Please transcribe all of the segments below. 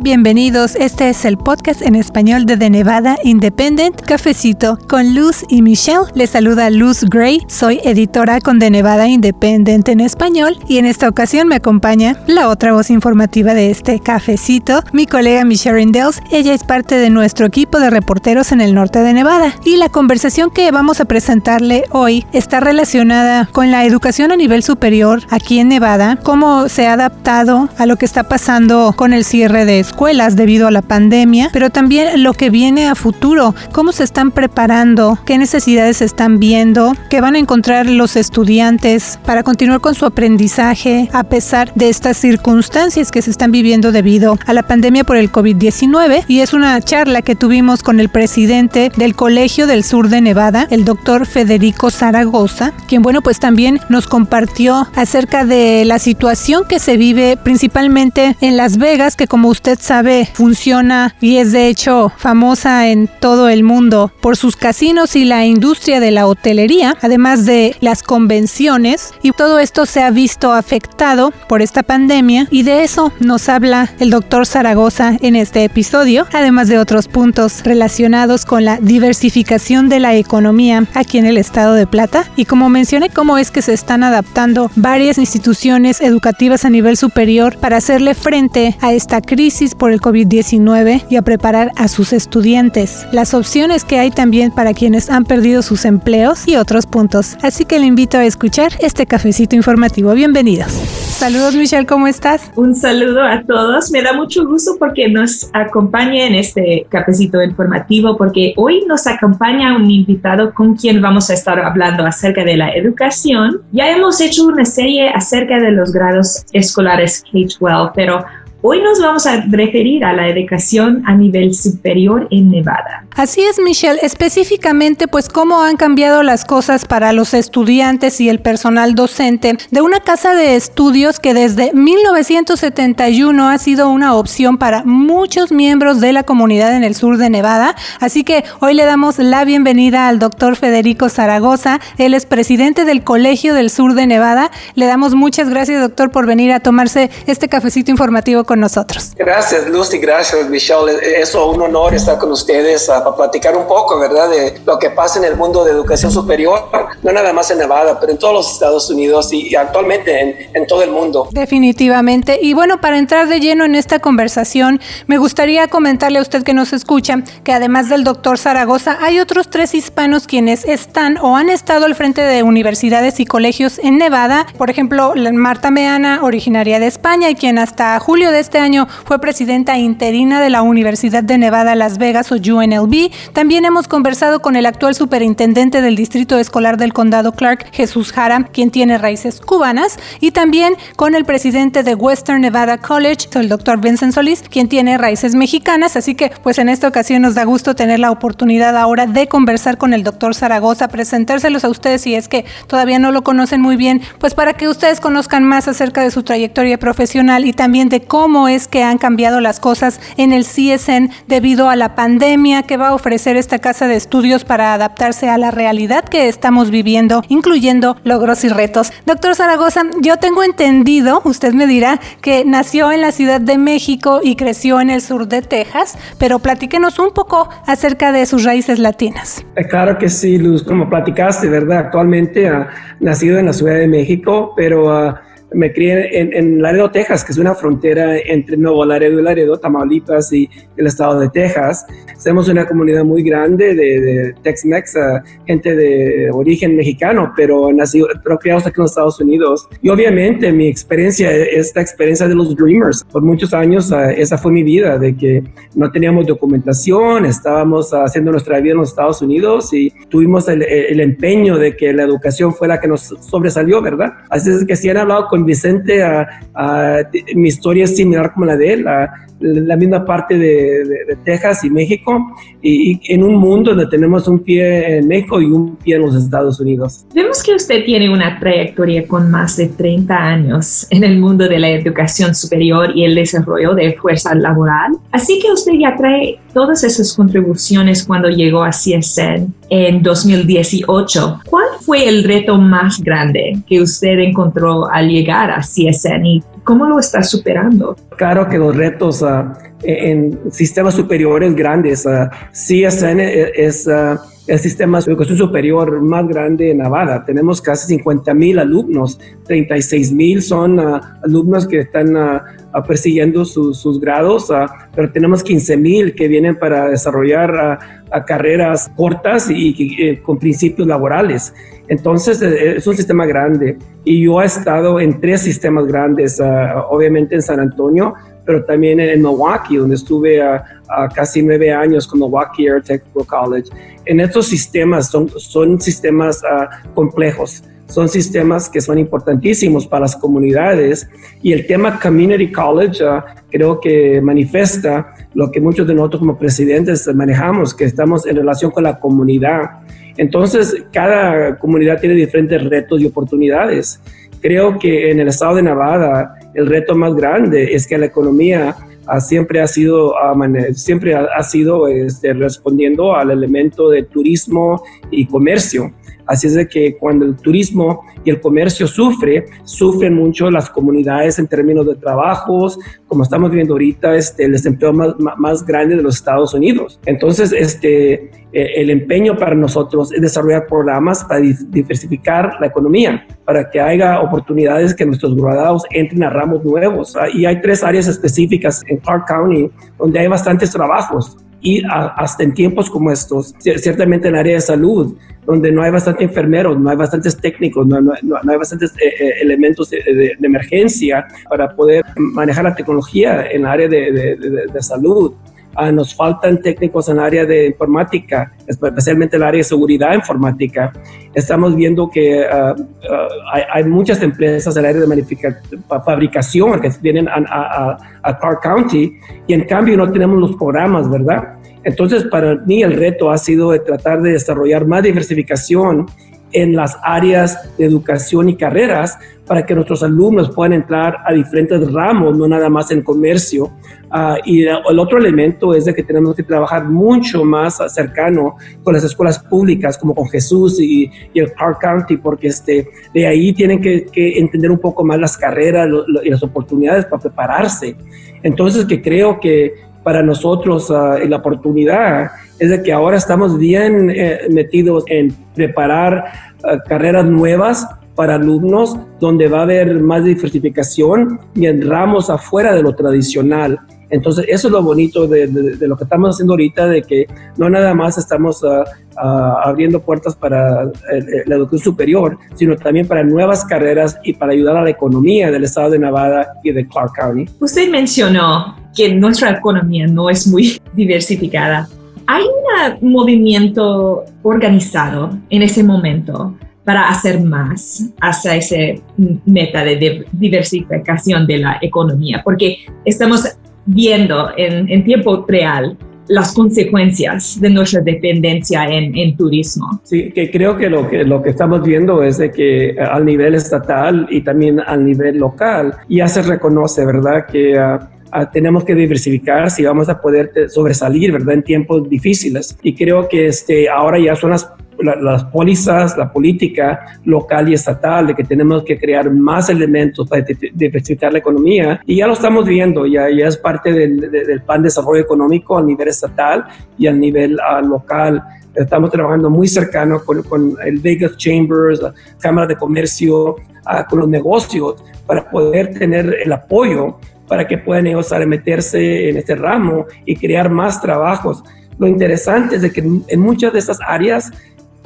Bienvenidos, este es el podcast en español de The Nevada Independent Cafecito con Luz y Michelle. Les saluda Luz Gray, soy editora con The Nevada Independent en español y en esta ocasión me acompaña la otra voz informativa de este cafecito, mi colega Michelle Rindels. Ella es parte de nuestro equipo de reporteros en el norte de Nevada y la conversación que vamos a presentarle hoy está relacionada con la educación a nivel superior aquí en Nevada, cómo se ha adaptado a lo que está pasando con el cierre de escuelas debido a la pandemia, pero también lo que viene a futuro, cómo se están preparando, qué necesidades están viendo, qué van a encontrar los estudiantes para continuar con su aprendizaje a pesar de estas circunstancias que se están viviendo debido a la pandemia por el COVID-19. Y es una charla que tuvimos con el presidente del Colegio del Sur de Nevada, el doctor Federico Zaragoza, quien bueno pues también nos compartió acerca de la situación que se vive principalmente en Las Vegas, que como usted sabe funciona y es de hecho famosa en todo el mundo por sus casinos y la industria de la hotelería, además de las convenciones. Y todo esto se ha visto afectado por esta pandemia y de eso nos habla el doctor Zaragoza en este episodio, además de otros puntos relacionados con la diversificación de la economía aquí en el estado de Plata. Y como mencioné, cómo es que se están adaptando varias instituciones educativas a nivel superior para hacerle frente a esta crisis por el COVID-19 y a preparar a sus estudiantes, las opciones que hay también para quienes han perdido sus empleos y otros puntos. Así que le invito a escuchar este cafecito informativo. Bienvenidos. Saludos Michelle, ¿cómo estás? Un saludo a todos. Me da mucho gusto porque nos acompaña en este cafecito informativo porque hoy nos acompaña un invitado con quien vamos a estar hablando acerca de la educación. Ya hemos hecho una serie acerca de los grados escolares K-12, pero Hoy nos vamos a referir a la educación a nivel superior en Nevada. Así es, Michelle. Específicamente, pues cómo han cambiado las cosas para los estudiantes y el personal docente de una casa de estudios que desde 1971 ha sido una opción para muchos miembros de la comunidad en el sur de Nevada. Así que hoy le damos la bienvenida al doctor Federico Zaragoza. Él es presidente del Colegio del Sur de Nevada. Le damos muchas gracias, doctor, por venir a tomarse este cafecito informativo con nosotros. Gracias, Lucy, gracias, Michelle. Es un honor estar con ustedes a, platicar un poco, ¿verdad?, de lo que pasa en el mundo de educación superior, no nada más en Nevada, pero en todos los Estados Unidos y, actualmente en, en todo el mundo. Definitivamente. Y bueno, para entrar de lleno en esta conversación, me gustaría comentarle a usted que nos escucha que además del doctor Zaragoza, hay otros tres hispanos quienes están o han estado al frente de universidades y colegios en Nevada. Por ejemplo, Marta Meana, originaria de España y quien hasta julio de este año fue presidenta interina de la Universidad de Nevada Las Vegas o UNLV. También hemos conversado con el actual superintendente del Distrito Escolar del Condado Clark, Jesús Jara, quien tiene raíces cubanas, y también con el presidente de Western Nevada College, el doctor Vincent Solís, quien tiene raíces mexicanas. Así que, pues en esta ocasión nos da gusto tener la oportunidad ahora de conversar con el doctor Zaragoza, presentárselos a ustedes si es que todavía no lo conocen muy bien, pues para que ustedes conozcan más acerca de su trayectoria profesional y también de cómo cómo es que han cambiado las cosas en el CSN debido a la pandemia, que va a ofrecer esta casa de estudios para adaptarse a la realidad que estamos viviendo, incluyendo logros y retos. Doctor Zaragoza, yo tengo entendido, usted me dirá, que nació en la Ciudad de México y creció en el sur de Texas, pero platíquenos un poco acerca de sus raíces latinas. Eh, claro que sí, Luz, como platicaste, ¿verdad? Actualmente ha nacido en la Ciudad de México, pero... Ah, me crié en, Laredo, Texas, que es una frontera entre Nuevo Laredo y Laredo, Tamaulipas y el estado de Texas. Somos una comunidad muy grande de, Tex-Mex, gente de origen mexicano, pero nacido, pero criados aquí en los Estados Unidos. Y obviamente mi experiencia es la experiencia de los Dreamers. Por muchos años ah, esa fue mi vida, de que no teníamos documentación, estábamos haciendo nuestra vida en los Estados Unidos y tuvimos el, el empeño de que la educación fue la que nos sobresalió, ¿verdad? Así es que si han hablado con Vicente, a, mi historia es similar como la de él, a, la misma parte de, Texas y México, y, en un mundo donde tenemos un pie en México y un pie en los Estados Unidos. Vemos que usted tiene una trayectoria con más de 30 años en el mundo de la educación superior y el desarrollo de fuerza laboral, así que usted ya trae todas esas contribuciones cuando llegó a CSN en 2018. ¿Cuál fue el reto más grande que usted encontró al llegar a CSN y cómo lo está superando? Claro que los retos uh, en sistemas superiores grandes, uh, CSN es... Uh, el sistema de educación superior más grande en Nevada. Tenemos casi 50 mil alumnos, 36 mil son ah, alumnos que están uh, persiguiendo sus grados, pero tenemos 15 mil que vienen para desarrollar carreras cortas y, eh, con principios laborales. Entonces eh, es un sistema grande y yo he estado en tres sistemas grandes, obviamente en San Antonio, pero también en Milwaukee, donde estuve a, casi nueve años con Milwaukee Air Technical College. En estos sistemas son, son sistemas ah, complejos, son sistemas que son importantísimos para las comunidades y el tema Community College ah, creo que manifiesta lo que muchos de nosotros como presidentes manejamos, que estamos en relación con la comunidad. Entonces, cada comunidad tiene diferentes retos y oportunidades. Creo que en el estado de Nevada el reto más grande es que la economía siempre ha sido, siempre ha, sido este, respondiendo al elemento de turismo y comercio. Así es de que cuando el turismo y el comercio sufre, sufren mucho las comunidades en términos de trabajos, como estamos viendo ahorita, este, el desempleo más, más grande de los Estados Unidos. Entonces, este, eh, el empeño para nosotros es desarrollar programas para diversificar la economía, para que haya oportunidades que nuestros graduados entren a ramos nuevos. ¿ah? Y hay tres áreas específicas en Clark County donde hay bastantes trabajos y hasta en tiempos como estos, ciertamente en el área de salud, donde no hay bastantes enfermeros, no hay bastantes técnicos, no, hay bastantes eh, eh, elementos de, emergencia para poder manejar la tecnología en el área de salud. Ah, nos faltan técnicos en el área de informática, especialmente en el área de seguridad informática. Estamos viendo que ah, ah, hay, muchas empresas en el área de fabricación que vienen a, a, Clark County y en cambio no tenemos los programas, ¿verdad? Entonces, para mí el reto ha sido de tratar de desarrollar más diversificación en las áreas de educación y carreras para que nuestros alumnos puedan entrar a diferentes ramos, no nada más en comercio. Ah, y el otro elemento es de que tenemos que trabajar mucho más cercano con las escuelas públicas, como con Jesús y, el Park County, porque este, de ahí tienen que, entender un poco más las carreras y las oportunidades para prepararse. Entonces, que creo que para nosotros uh, la oportunidad es de que ahora estamos bien eh, metidos en preparar ah, carreras nuevas para alumnos donde va a haber más diversificación y en ramos afuera de lo tradicional. Entonces, eso es lo bonito de, lo que estamos haciendo ahorita, de que no nada más estamos ah, abriendo puertas para eh, eh, la educación superior, sino también para nuevas carreras y para ayudar a la economía del estado de Nevada y de Clark County. Usted mencionó que nuestra economía no es muy diversificada. ¿Hay un movimiento organizado en ese momento para hacer más hacia esa meta de diversificación de la economía? Porque estamos viendo en, tiempo real las consecuencias de nuestra dependencia en, turismo. Sí, que creo que lo, que lo que estamos viendo es de que eh, al nivel estatal y también al nivel local ya se reconoce, ¿verdad? Que ah, Ah, tenemos que diversificar si vamos a poder eh, sobresalir, ¿verdad? En tiempos difíciles. Y creo que este, ahora ya son las, las pólizas, la política local y estatal, de que tenemos que crear más elementos para diversificar la economía. Y ya lo estamos viendo, ya, ya es parte del, del plan de desarrollo económico a nivel estatal y a nivel ah, local. Estamos trabajando muy cercano con, con el Vegas Chambers, la Cámara de Comercio, ah, con los negocios, para poder tener el apoyo para que puedan ellos meterse en este ramo y crear más trabajos. Lo interesante es de que en muchas de estas áreas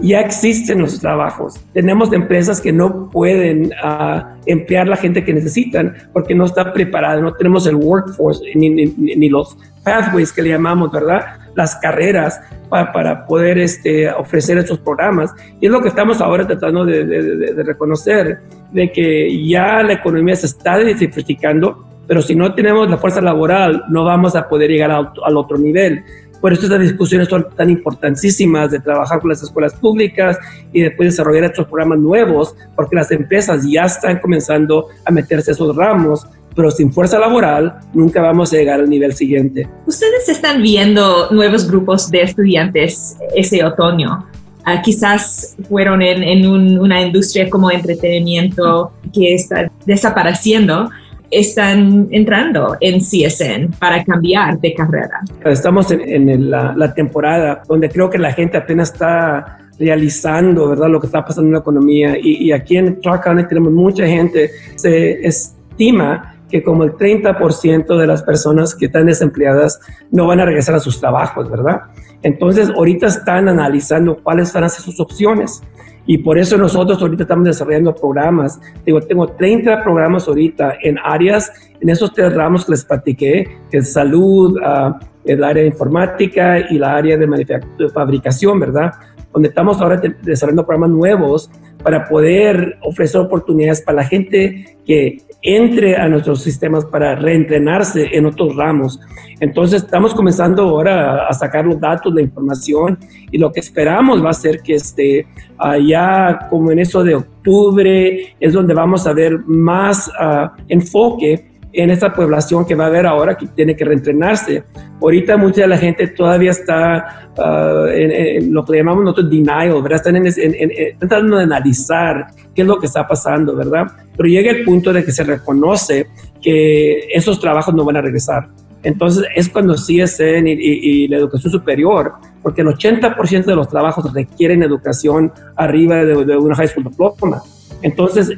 ya existen los trabajos. Tenemos empresas que no pueden uh, emplear la gente que necesitan porque no está preparada, no tenemos el workforce ni, los pathways que le llamamos, ¿verdad? Las carreras para, poder este, ofrecer estos programas. Y es lo que estamos ahora tratando de, de reconocer, de que ya la economía se está diversificando pero si no tenemos la fuerza laboral, no vamos a poder llegar al, otro nivel. Por eso estas discusiones son tan importantísimas de trabajar con las escuelas públicas y después desarrollar estos programas nuevos, porque las empresas ya están comenzando a meterse esos ramos, pero sin fuerza laboral nunca vamos a llegar al nivel siguiente. Ustedes están viendo nuevos grupos de estudiantes ese otoño. ah, quizás fueron en, una industria como entretenimiento que está desapareciendo, están entrando en CSN para cambiar de carrera. Estamos en, la, temporada donde creo que la gente apenas está realizando, ¿verdad? Lo que está pasando en la economía. Y, aquí en Clark County tenemos mucha gente, se estima que como el 30% de las personas que están desempleadas no van a regresar a sus trabajos, ¿verdad? Entonces, ahorita están analizando cuáles van a ser sus opciones. Y por eso nosotros ahorita estamos desarrollando programas. Digo, tengo 30 programas ahorita en áreas, en esos tres ramos que les platiqué, que es salud, uh, el área de informática y la área de, fabricación, ¿verdad? Donde estamos ahora desarrollando programas nuevos para poder ofrecer oportunidades para la gente que entre a nuestros sistemas para reentrenarse en otros ramos. Entonces estamos comenzando ahora a sacar los datos, la información y lo que esperamos va a ser que este, allá como en eso de octubre es donde vamos a ver más uh, enfoque en esta población que va a haber ahora que tiene que reentrenarse. Ahorita mucha de la gente todavía está uh, en, lo que llamamos nosotros denial, ¿verdad? Están en, tratando de analizar qué es lo que está pasando, ¿verdad? Pero llega el punto de que se reconoce que esos trabajos no van a regresar. Entonces es cuando CSN y, y, la educación superior, porque el 80% de los trabajos requieren educación arriba de, de una high school diploma. Entonces,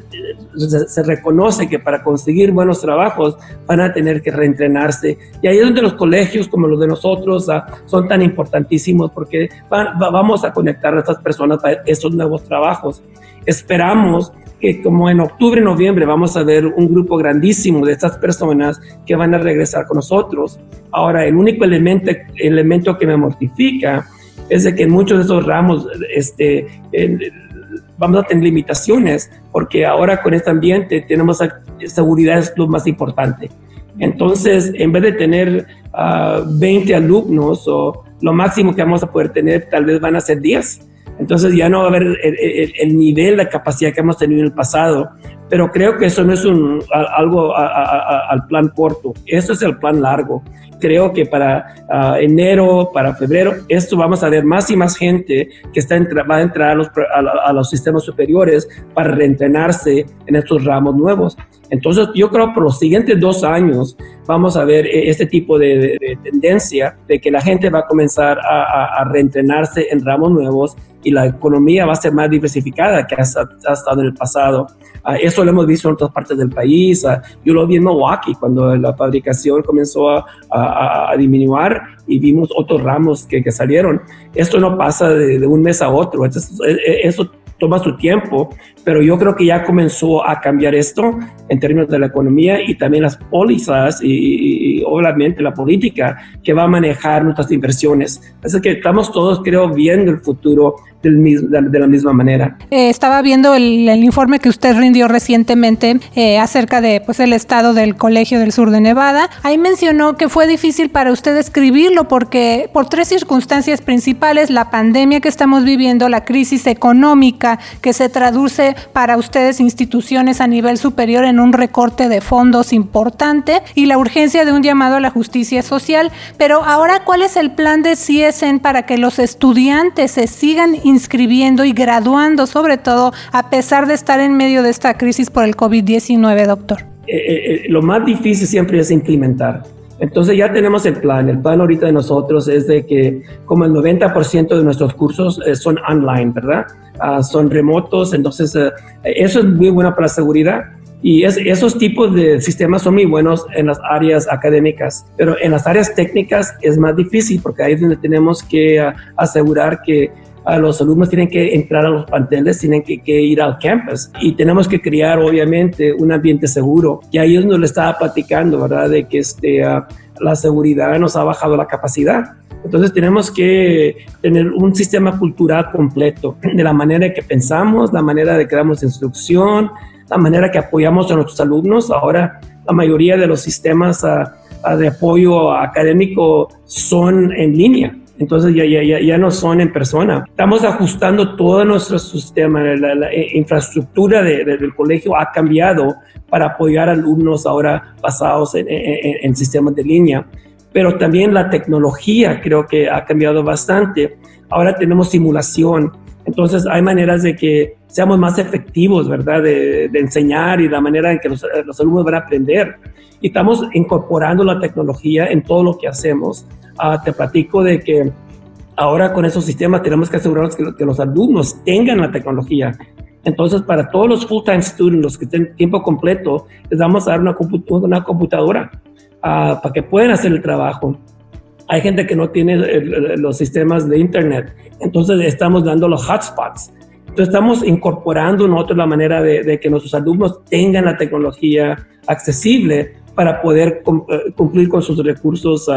se, reconoce que para conseguir buenos trabajos van a tener que reentrenarse. Y ahí es donde los colegios como los de nosotros ah, son tan importantísimos porque vamos a conectar a estas personas para estos nuevos trabajos. Esperamos que como en octubre, noviembre vamos a ver un grupo grandísimo de estas personas que van a regresar con nosotros. Ahora, el único elemento, elemento que me mortifica es de que en muchos de esos ramos, este, vamos a tener limitaciones, porque ahora con este ambiente tenemos seguridad es lo más importante. Entonces, en vez de tener 20 ah, alumnos o lo máximo que vamos a poder tener, tal vez van a ser 10. Entonces ya no va a haber el, nivel de capacidad que hemos tenido en el pasado. Pero creo que eso no es un, algo al plan corto, eso es el plan largo creo que para ah, enero, para febrero, esto vamos a ver más y más gente que está va a entrar a los, a, los sistemas superiores para reentrenarse en estos ramos nuevos. Entonces, yo creo que por los siguientes dos años vamos a ver eh, este tipo de, tendencia de que la gente va a comenzar a, a, reentrenarse en ramos nuevos y la economía va a ser más diversificada que ha, estado en el pasado. Uh, eso lo hemos visto en otras partes del país. Uh, yo lo vi en Milwaukee cuando la fabricación comenzó a, a, disminuir y vimos otros ramos que, que, salieron. Esto no pasa de, un mes a otro. Eso, eso toma su tiempo, pero yo creo que ya comenzó a cambiar esto en términos de la economía y también las pólizas y, obviamente la política que va a manejar nuestras inversiones. Así que estamos todos, creo, viendo el futuro de la misma manera. Eh, estaba viendo el, informe que usted rindió recientemente eh, acerca de pues el estado del Colegio del Sur de Nevada. Ahí mencionó que fue difícil para usted escribirlo porque por tres circunstancias principales, la pandemia que estamos viviendo, la crisis económica que se traduce para ustedes instituciones a nivel superior en un recorte de fondos importante y la urgencia de un llamado a la justicia social. Pero ahora, ¿cuál es el plan de CSN para que los estudiantes se sigan inscribiendo y graduando, sobre todo a pesar de estar en medio de esta crisis por el COVID-19, doctor? Eh, eh, eh, lo más difícil siempre es implementar. Entonces ya tenemos el plan. El plan ahorita de nosotros es de que como el 90% de nuestros cursos son online, ¿verdad? Ah, son remotos, entonces eso es muy bueno para la seguridad. Y esos tipos de sistemas son muy buenos en las áreas académicas, pero en las áreas técnicas es más difícil porque ahí es donde tenemos que ah, asegurar que a los alumnos tienen que entrar a los planteles, tienen que, ir al campus y tenemos que crear obviamente un ambiente seguro. Y ahí es donde le estaba platicando, ¿verdad? De que este, uh, la seguridad nos ha bajado la capacidad. Entonces tenemos que tener un sistema cultural completo de la manera que pensamos, la manera de que damos instrucción, la manera que apoyamos a nuestros alumnos. Ahora la mayoría de los sistemas uh, de apoyo académico son en línea entonces ya, ya, ya, no son en persona. Estamos ajustando todo nuestro sistema, la, infraestructura del colegio ha cambiado para apoyar alumnos ahora basados en, en, sistemas de línea, pero también la tecnología creo que ha cambiado bastante. Ahora tenemos simulación Entonces hay maneras de que seamos más efectivos, ¿verdad? De, enseñar y la manera en que los, los, alumnos van a aprender. Y estamos incorporando la tecnología en todo lo que hacemos. Ah, te platico de que ahora con esos sistemas tenemos que asegurarnos que, que los alumnos tengan la tecnología. Entonces, para todos los full-time students, los que tienen tiempo completo, les vamos a dar una, computadora ah, para que puedan hacer el trabajo. Hay gente que no tiene los sistemas de Internet, entonces estamos dando los hotspots. Entonces estamos incorporando nosotros la manera de, que nuestros alumnos tengan la tecnología accesible para poder eh, cumplir con sus recursos,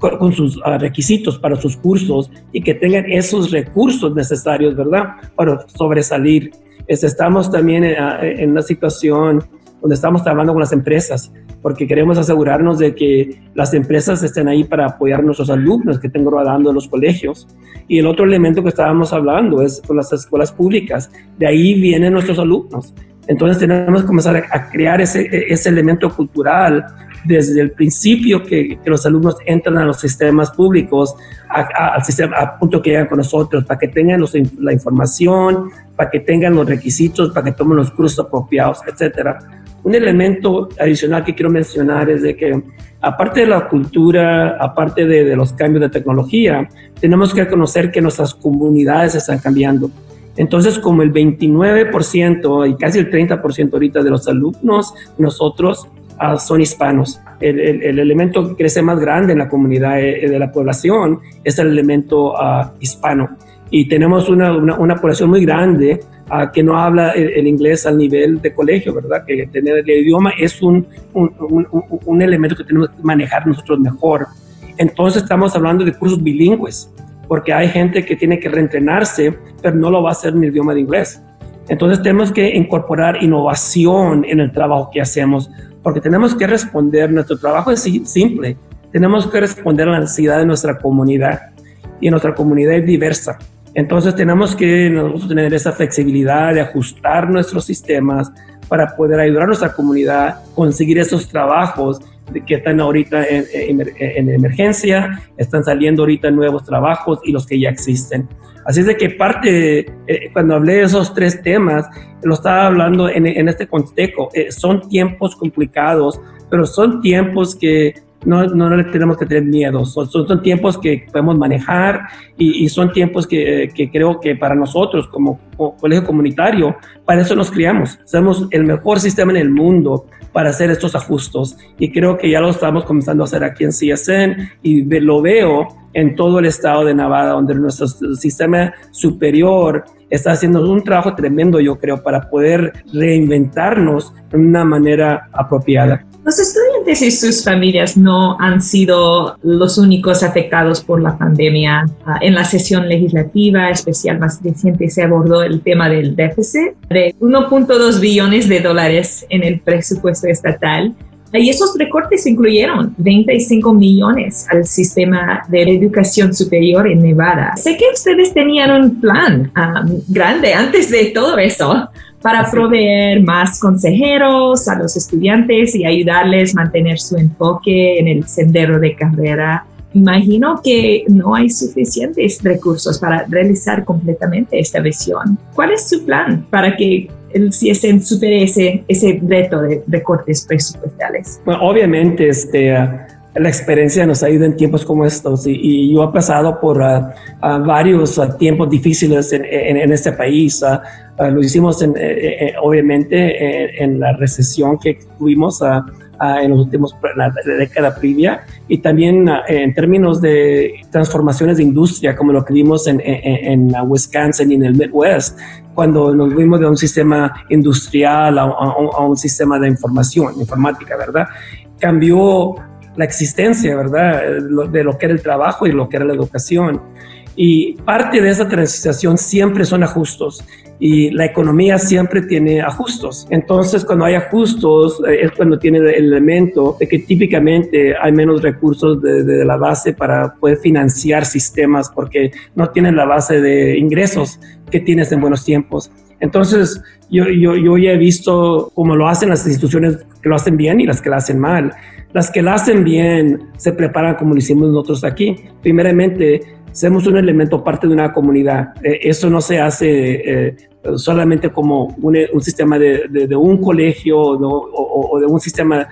con sus requisitos para sus cursos y que tengan esos recursos necesarios, ¿verdad? Para sobresalir. Estamos también eh, en una situación donde estamos trabajando con las empresas porque queremos asegurarnos de que las empresas estén ahí para apoyar a nuestros alumnos que estén graduando en los colegios. Y el otro elemento que estábamos hablando es con las escuelas públicas. De ahí vienen nuestros alumnos. Entonces tenemos que comenzar a, crear ese, ese, elemento cultural desde el principio que, que, los alumnos entran a los sistemas públicos, al sistema, a punto que llegan con nosotros, para que tengan los, la información, para que tengan los requisitos, para que tomen los cursos apropiados, etcétera un elemento adicional que quiero mencionar es de que aparte de la cultura, aparte de, los cambios de tecnología, tenemos que reconocer que nuestras comunidades están cambiando. Entonces, como el 29% y casi el 30% ahorita de los alumnos, nosotros ah, son hispanos. El, elemento que crece más grande en la comunidad eh, de la población es el elemento ah, hispano. Y tenemos una, una población muy grande que no habla el, inglés al nivel de colegio, ¿verdad? Que tener el idioma es un, un, un, elemento que tenemos que manejar nosotros mejor. Entonces estamos hablando de cursos bilingües, porque hay gente que tiene que reentrenarse, pero no lo va a hacer en el idioma de inglés. Entonces tenemos que incorporar innovación en el trabajo que hacemos, porque tenemos que responder, nuestro trabajo es simple, tenemos que responder a la necesidad de nuestra comunidad y nuestra comunidad es diversa. Entonces tenemos que nosotros tener esa flexibilidad de ajustar nuestros sistemas para poder ayudar a nuestra comunidad a conseguir esos trabajos que están ahorita en, emergencia, están saliendo ahorita nuevos trabajos y los que ya existen. Así es de que parte, eh, cuando hablé de esos tres temas, lo estaba hablando en, este contexto. Eh, son tiempos complicados, pero son tiempos que no, no, le tenemos que tener miedo. Son, son, tiempos que podemos manejar y, son tiempos que, que, creo que para nosotros como, colegio comunitario, para eso nos criamos. Somos el mejor sistema en el mundo para hacer estos ajustes y creo que ya lo estamos comenzando a hacer aquí en CSN y lo veo en todo el estado de Nevada, donde nuestro sistema superior está haciendo un trabajo tremendo, yo creo, para poder reinventarnos de una manera apropiada. Los estudiantes y sus familias no han sido los únicos afectados por la pandemia. Ah, en la sesión legislativa especial más reciente se abordó el tema del déficit de 1.2 billones de dólares en el presupuesto estatal. Y esos recortes incluyeron 25 millones al sistema de educación superior en Nevada. Sé que ustedes tenían un plan ah, grande antes de todo eso para proveer más consejeros a los estudiantes y ayudarles a mantener su enfoque en el sendero de carrera. Imagino que no hay suficientes recursos para realizar completamente esta visión. ¿Cuál es su plan para que el CSN supere ese, ese reto de recortes presupuestales? Bueno, obviamente, este, la experiencia nos ido en tiempos como estos y, yo he pasado por ah, ah, varios ah, tiempos difíciles en, en, este país. lo hicimos en, eh, eh, obviamente en, la recesión que tuvimos en los últimos, la, década previa y también en términos de transformaciones de industria como lo que vimos en, Wisconsin y en el Midwest cuando nos vimos de un sistema industrial a, a un sistema de información, informática, ¿verdad? Cambió la existencia, ¿verdad? De lo que era el trabajo y lo que era la educación. Y parte de esa transición siempre son ajustos y la economía siempre tiene ajustos. Entonces, cuando hay ajustos, eh, es cuando tiene el elemento de que típicamente hay menos recursos de, la base para poder financiar sistemas porque no tienen la base de ingresos que tienes en buenos tiempos. Entonces, yo, yo, yo ya he visto cómo lo hacen las instituciones que lo hacen bien y las que lo hacen mal. Las que la hacen bien se preparan como lo hicimos nosotros aquí. Primeramente, somos un elemento parte de una comunidad. Eh, eso no se hace eh, solamente como un, sistema de, un colegio o, de un sistema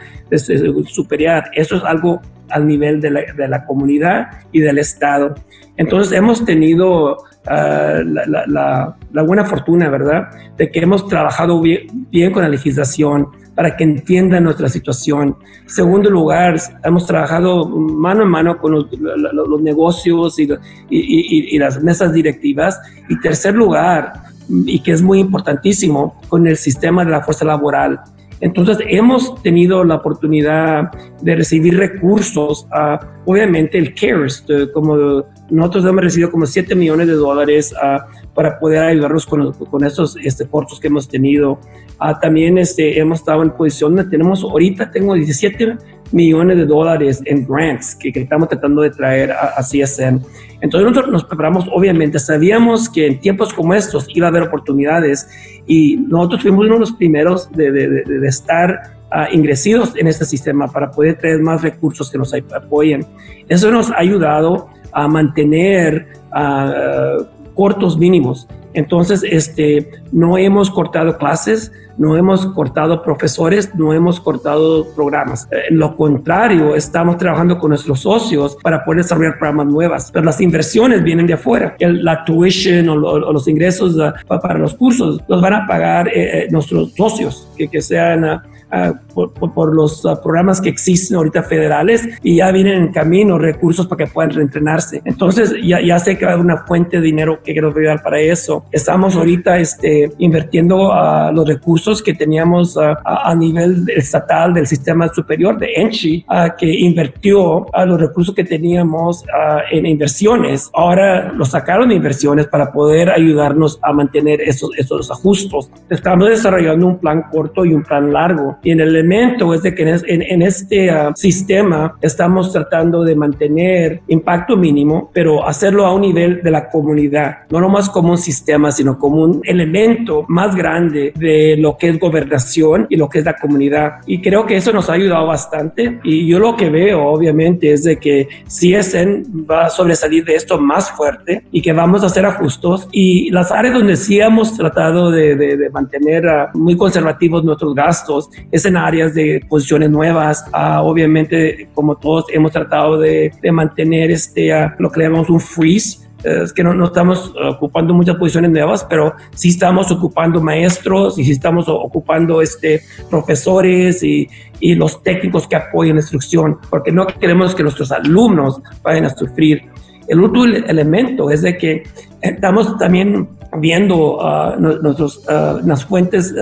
superior. Eso es algo al nivel de la, comunidad y del Estado. Entonces hemos tenido ah, la, buena fortuna, ¿verdad?, de que hemos trabajado bien, con la legislación para que entiendan nuestra situación. Segundo lugar, hemos trabajado mano en mano con los, negocios y, y, las mesas directivas. Y tercer lugar, y que es muy importantísimo, con el sistema de la fuerza laboral. Entonces hemos tenido la oportunidad de recibir recursos, a, obviamente el CARES, como nosotros hemos recibido como 7 millones de dólares para poder ayudarnos con, con estos este, cortos que hemos tenido. también este, hemos estado en posición donde tenemos, ahorita tengo 17 millones de dólares en grants que, estamos tratando de traer a, a, CSN. Entonces nosotros nos preparamos, obviamente, sabíamos que en tiempos como estos iba a haber oportunidades y nosotros fuimos uno de los primeros de, de, de, estar uh, en este sistema para poder traer más recursos que nos apoyen. Eso nos ha ayudado a mantener uh, cortos mínimos. Entonces, este, no hemos cortado clases, no hemos cortado profesores, no hemos cortado programas. Eh, en lo contrario, estamos trabajando con nuestros socios para poder desarrollar programas nuevas, pero las inversiones vienen de afuera. El, la tuition o, los ingresos uh, para los cursos los van a pagar eh, eh, nuestros socios, que, que sean... Uh, por, los ah, programas que existen ahorita federales y ya vienen en camino recursos para que puedan reentrenarse. Entonces ya, ya sé que va a haber una fuente de dinero que quiero dar para eso. Estamos ahorita este, invirtiendo uh, los recursos que teníamos ah, a nivel estatal del sistema superior de ENCHI, que invirtió a los recursos que teníamos en inversiones. Ahora los sacaron de inversiones para poder ayudarnos a mantener esos, esos ajustes. Estamos desarrollando un plan corto y un plan largo y en el elemento es de que en, este ah, sistema estamos tratando de mantener impacto mínimo, pero hacerlo a un nivel de la comunidad, no nomás como un sistema, sino como un elemento más grande de lo que es gobernación y lo que es la comunidad. Y creo que eso nos ha ayudado bastante. Y yo lo que veo, obviamente, es de que CSN va a sobresalir de esto más fuerte y que vamos a hacer ajustes. Y las áreas donde sí hemos tratado de, mantener ah, muy conservativos nuestros gastos es en áreas de posiciones nuevas. Ah, obviamente, como todos hemos tratado de, mantener este, lo que llamamos un freeze, es que no, no, estamos ocupando muchas posiciones nuevas, pero sí estamos ocupando maestros y sí estamos ocupando este, profesores y, y los técnicos que apoyan la instrucción, porque no queremos que nuestros alumnos vayan a sufrir. El otro elemento es de que estamos también viendo uh, nuestros, las fuentes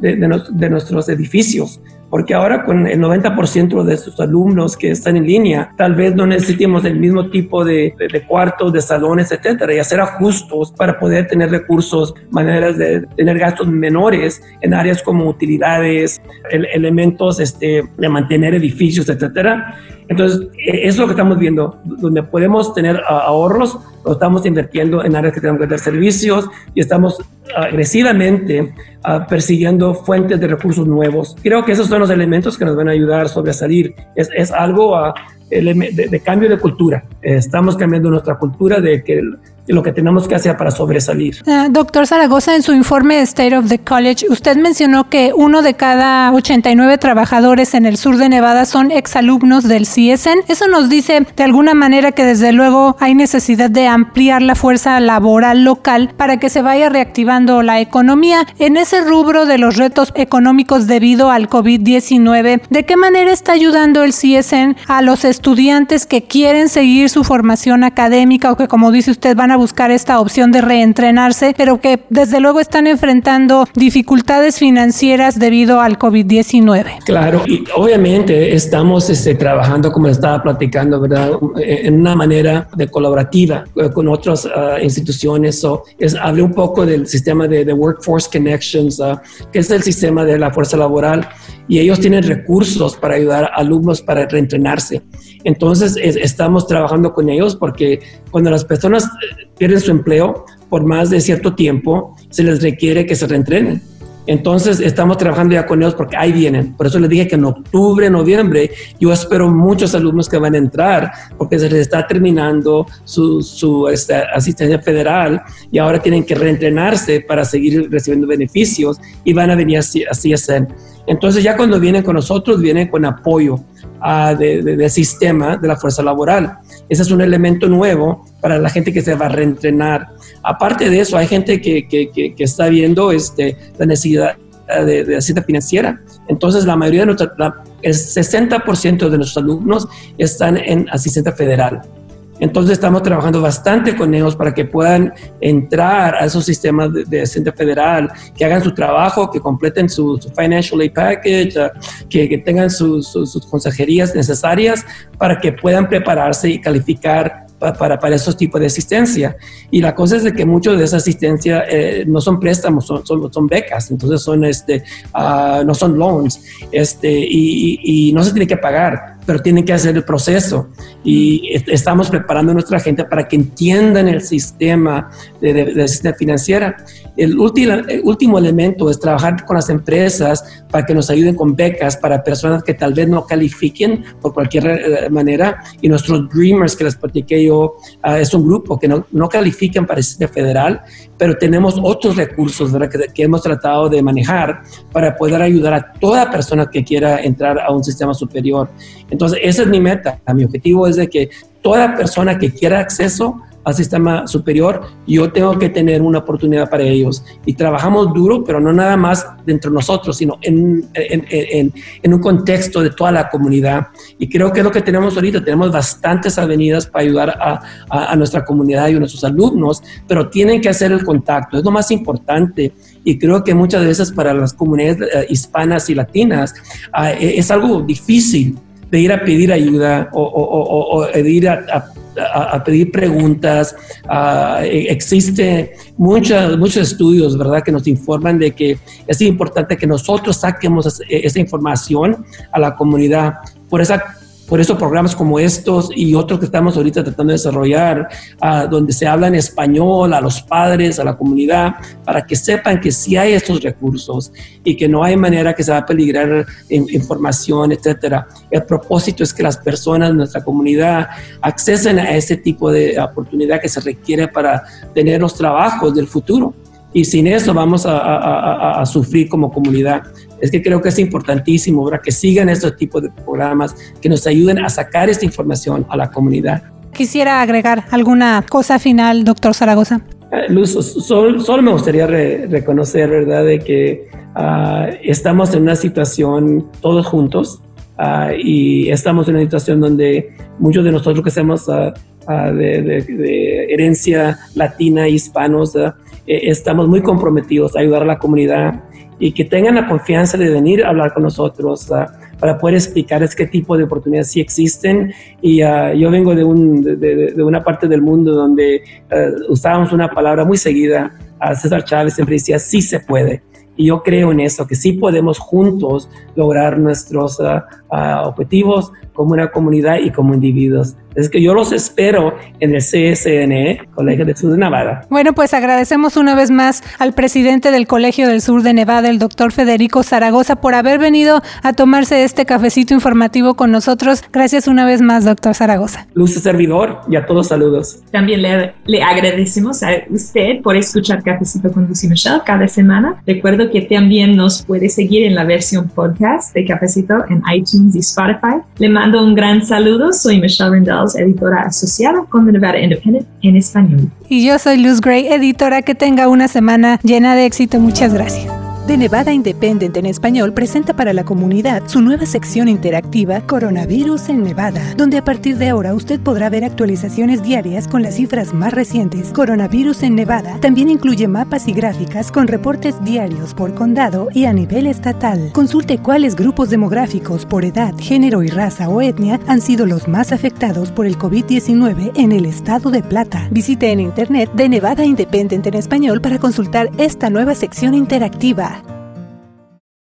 de, nuestros edificios, porque ahora con el 90% de estos alumnos que están en línea, tal vez no necesitemos el mismo tipo de, cuartos, de salones, etcétera, y hacer ajustes para poder tener recursos, maneras de tener gastos menores en áreas como utilidades, elementos este, de mantener edificios, etcétera. Entonces, e, eso es lo que estamos viendo, donde podemos tener ahorros, lo estamos invirtiendo en áreas que tenemos que dar servicios y estamos agresivamente uh, persiguiendo fuentes de recursos nuevos. Creo que esos son los elementos que nos van a ayudar a sobresalir. Es, es algo uh, de, de, cambio de cultura. Estamos cambiando nuestra cultura de que lo que tenemos que hacer para sobresalir. Uh, doctor Zaragoza, en su informe State of the College, usted mencionó que uno de cada 89 trabajadores en el sur de Nevada son exalumnos del CSN. Eso nos dice de alguna manera que desde luego hay necesidad de ampliar la fuerza laboral local para que se vaya reactivando la economía. En ese rubro de los retos económicos debido al COVID-19, ¿de qué manera está ayudando el CSN a los estudiantes que quieren seguir su formación académica o que, como dice usted, van a buscar esta opción de reentrenarse, pero que desde luego están enfrentando dificultades financieras debido al COVID-19. Claro, y obviamente estamos este, trabajando, como estaba platicando, ¿verdad? En una manera de colaborativa con otras uh, instituciones. So, es, hablé un poco del sistema de, de Workforce Connections, uh, que es el sistema de la fuerza laboral, y ellos tienen recursos para ayudar a alumnos para reentrenarse. Entonces, estamos trabajando con ellos porque cuando las personas eh, pierden su empleo por más de cierto tiempo, se les requiere que se reentrenen. Entonces estamos trabajando ya con ellos porque ahí vienen. Por eso les dije que en octubre, noviembre, yo espero muchos alumnos que van a entrar porque se les está terminando su, su esta, asistencia federal y ahora tienen que reentrenarse para seguir recibiendo beneficios y van a venir así, así a ser. Entonces ya cuando vienen con nosotros, vienen con apoyo uh, del sistema de la fuerza laboral. Ese es un elemento nuevo para la gente que se va a reentrenar. Aparte de eso, hay gente que, que, que, está viendo este, la necesidad de, de asistencia financiera. Entonces, la mayoría de nuestros, el 60% de nuestros alumnos están en asistencia federal. Entonces estamos trabajando bastante con ellos para que puedan entrar a esos sistemas de, de federal, que hagan su trabajo, que completen su, financial aid package, que, que, tengan sus, sus consejerías necesarias para que puedan prepararse y calificar para, para esos tipos de asistencia. Y la cosa es de que muchos de esa asistencia eh, no son préstamos, son, son, son, becas, entonces son este, uh, no son loans, este, y, y, y, no se tiene que pagar, pero tienen que hacer el proceso. Y estamos preparando a nuestra gente para que entiendan el sistema de, de, de asistencia financiera. El el último elemento es trabajar con las empresas para que nos ayuden con becas para personas que tal vez no califiquen por cualquier eh, manera. Y nuestros Dreamers que les platiqué yo, uh, es un grupo que no, no califican para el sistema federal, pero tenemos otros recursos ¿verdad? Que, hemos tratado de manejar para poder ayudar a toda persona que quiera entrar a un sistema superior. Entonces, esa es mi meta. Mi objetivo es de que toda persona que quiera acceso al sistema superior, yo tengo que tener una oportunidad para ellos. Y trabajamos duro, pero no nada más dentro de nosotros, sino en, en, en, en, un contexto de toda la comunidad. Y creo que es lo que tenemos ahorita. Tenemos bastantes avenidas para ayudar a, a, a nuestra comunidad y a nuestros alumnos, pero tienen que hacer el contacto. Es lo más importante. Y creo que muchas veces para las comunidades uh, hispanas y latinas uh, es algo difícil de ir a pedir ayuda o, o, o, o de ir a, a a, pedir preguntas. Uh, existe muchos muchos estudios, ¿verdad?, que nos informan de que es importante que nosotros saquemos esa información a la comunidad. Por esa por eso programas como estos y otros que estamos ahorita tratando de desarrollar, uh, donde se habla en español a los padres, a la comunidad, para que sepan que sí hay estos recursos y que no hay manera que se va a peligrar in información, etcétera. El propósito es que las personas de nuestra comunidad accesen a este tipo de oportunidad que se requiere para tener los trabajos del futuro. Y sin eso vamos a sufrir como comunidad es que creo que es importantísimo ¿verdad? que sigan estos tipos de programas, que nos ayuden a sacar esta información a la comunidad. Quisiera agregar alguna cosa final, doctor Zaragoza. Uh, Luz, solo, solo, me gustaría re, reconocer, ¿verdad?, de que uh, estamos en una situación todos juntos uh, y estamos en una situación donde muchos de nosotros que somos de, de, de, herencia latina, hispanos, eh, estamos muy comprometidos a ayudar a la comunidad y que tengan la confianza de venir a hablar con nosotros uh, para poder explicarles qué tipo de oportunidades sí existen. Y uh, yo vengo de, un, de, de, de, una parte del mundo donde uh, usábamos una palabra muy seguida. César Chávez siempre decía, sí se puede. Y yo creo en eso, que sí podemos juntos lograr nuestros objetivos como una comunidad y como individuos. Es que yo los espero en el CSNE, Colegio del Sur de Nevada. Bueno, pues agradecemos una vez más al presidente del Colegio del Sur de Nevada, el doctor Federico Zaragoza, por haber venido a tomarse este cafecito informativo con nosotros. Gracias una vez más, doctor Zaragoza. Luz servidor y a todos saludos. También le, le agradecemos a usted por escuchar Cafecito con Lucy Michelle cada semana. Recuerdo que también nos puede seguir en la versión podcast de Cafecito en iTunes y Spotify. Le mando un gran saludo. Soy Michelle Rendell editora asociada con The Nevada Independent en español. Y yo soy Luz Gray, editora. Que tenga una semana llena de éxito. Muchas gracias. De Nevada Independent en español presenta para la comunidad su nueva sección interactiva Coronavirus en Nevada, donde a partir de ahora usted podrá ver actualizaciones diarias con las cifras más recientes. Coronavirus en Nevada también incluye mapas y gráficas con reportes diarios por condado y a nivel estatal. Consulte cuáles grupos demográficos por edad, género y raza o etnia han sido los más afectados por el COVID-19 en el estado de Plata. Visite en internet de Nevada Independent en español para consultar esta nueva sección interactiva.